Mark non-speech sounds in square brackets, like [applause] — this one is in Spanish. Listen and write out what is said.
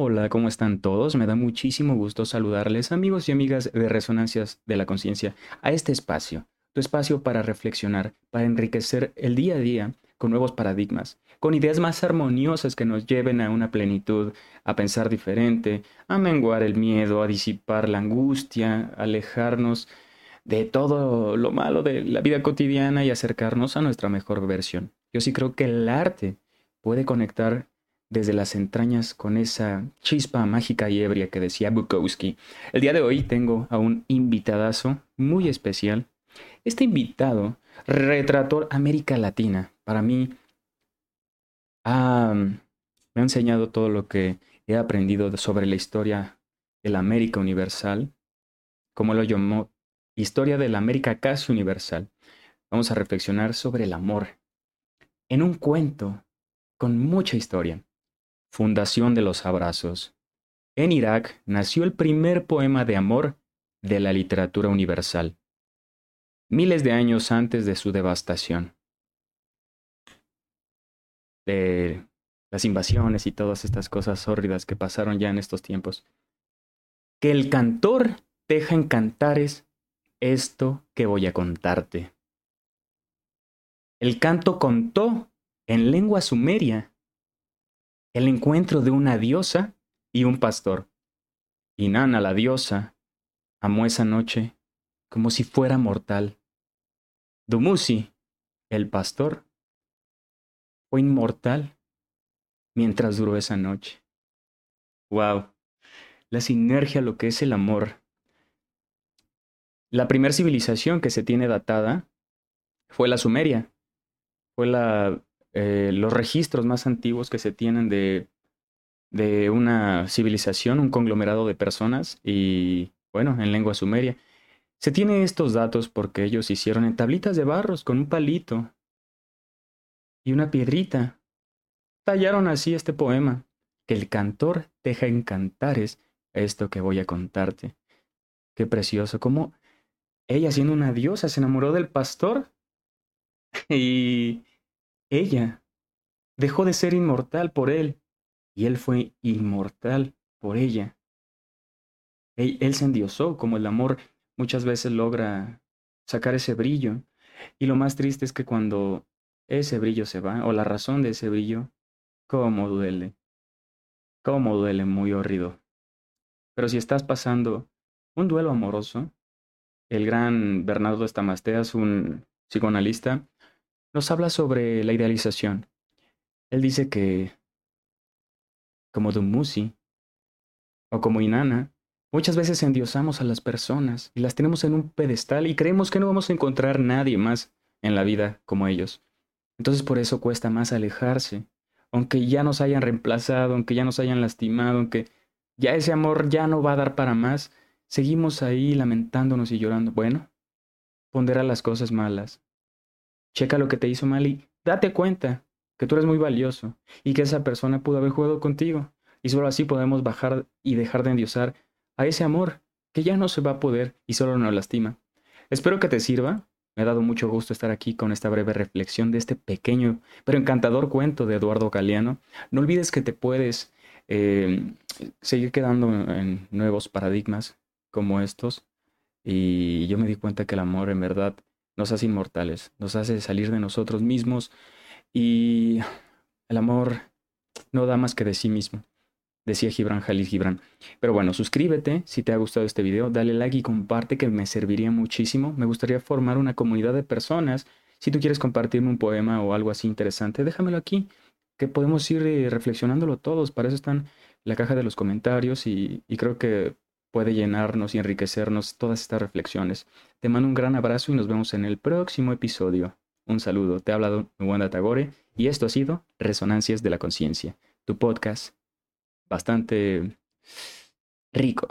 Hola, ¿cómo están todos? Me da muchísimo gusto saludarles amigos y amigas de Resonancias de la Conciencia a este espacio, tu espacio para reflexionar, para enriquecer el día a día con nuevos paradigmas, con ideas más armoniosas que nos lleven a una plenitud, a pensar diferente, a menguar el miedo, a disipar la angustia, a alejarnos de todo lo malo de la vida cotidiana y acercarnos a nuestra mejor versión. Yo sí creo que el arte puede conectar desde las entrañas con esa chispa mágica y ebria que decía Bukowski. El día de hoy tengo a un invitadazo muy especial. Este invitado retrató América Latina. Para mí, me ha enseñado todo lo que he aprendido sobre la historia de la América Universal, como lo llamó Historia de la América casi universal. Vamos a reflexionar sobre el amor en un cuento con mucha historia. Fundación de los Abrazos. En Irak nació el primer poema de amor de la literatura universal, miles de años antes de su devastación. De las invasiones y todas estas cosas hórridas que pasaron ya en estos tiempos. Que el cantor deja en cantares esto que voy a contarte. El canto contó en lengua sumeria el encuentro de una diosa y un pastor. Y Nana, la diosa, amó esa noche como si fuera mortal. Dumuzi, el pastor, fue inmortal mientras duró esa noche. Wow, la sinergia, lo que es el amor. La primera civilización que se tiene datada fue la Sumeria. Fue la eh, los registros más antiguos que se tienen de, de una civilización, un conglomerado de personas y, bueno, en lengua sumeria. Se tiene estos datos porque ellos hicieron en tablitas de barros con un palito y una piedrita. Tallaron así este poema, que el cantor deja en cantares esto que voy a contarte. Qué precioso, como ella siendo una diosa se enamoró del pastor [laughs] y ella dejó de ser inmortal por él y él fue inmortal por ella. Él, se endiosó como el amor muchas veces logra sacar ese brillo. Y lo más triste es que cuando ese brillo se va, o la razón de ese brillo, cómo duele. Cómo duele, muy horrido. Pero si estás pasando un duelo amoroso, el gran Bernardo Estamasteas, un psicoanalista, nos habla sobre la idealización. Él dice que, como Dumuzi o como Inanna, muchas veces endiosamos a las personas y las tenemos en un pedestal y creemos que no vamos a encontrar nadie más en la vida como ellos. Entonces por eso cuesta más alejarse, aunque ya nos hayan reemplazado, aunque ya nos hayan lastimado, aunque ya ese amor ya no va a dar para más, seguimos ahí lamentándonos y llorando. Bueno, pondera las cosas malas, checa lo que te hizo mal y date cuenta que tú eres muy valioso y que esa persona pudo haber jugado contigo. Y solo así podemos bajar y dejar de endiosar a ese amor que ya no se va a poder y solo nos lastima. Espero que te sirva. Me ha dado mucho gusto estar aquí con esta breve reflexión de este pequeño pero encantador cuento de Eduardo Galeano. No olvides que te puedes eh, seguir quedando en nuevos paradigmas como estos. Y yo me di cuenta que el amor en verdad nos hace inmortales, nos hace salir de nosotros mismos y el amor no da más que de sí mismo, decía Gibran Jalil Gibran. Pero bueno, suscríbete si te ha gustado este video, dale like y comparte que me serviría muchísimo. Me gustaría formar una comunidad de personas. Si tú quieres compartirme un poema o algo así interesante, déjamelo aquí, que podemos ir eh, reflexionándolo todos. Para eso están la caja de los comentarios y, y creo que puede llenarnos y enriquecernos todas estas reflexiones. Te mando un gran abrazo y nos vemos en el próximo episodio. Un saludo, te ha hablado Wanda Tagore y esto ha sido Resonancias de la Conciencia, tu podcast bastante rico.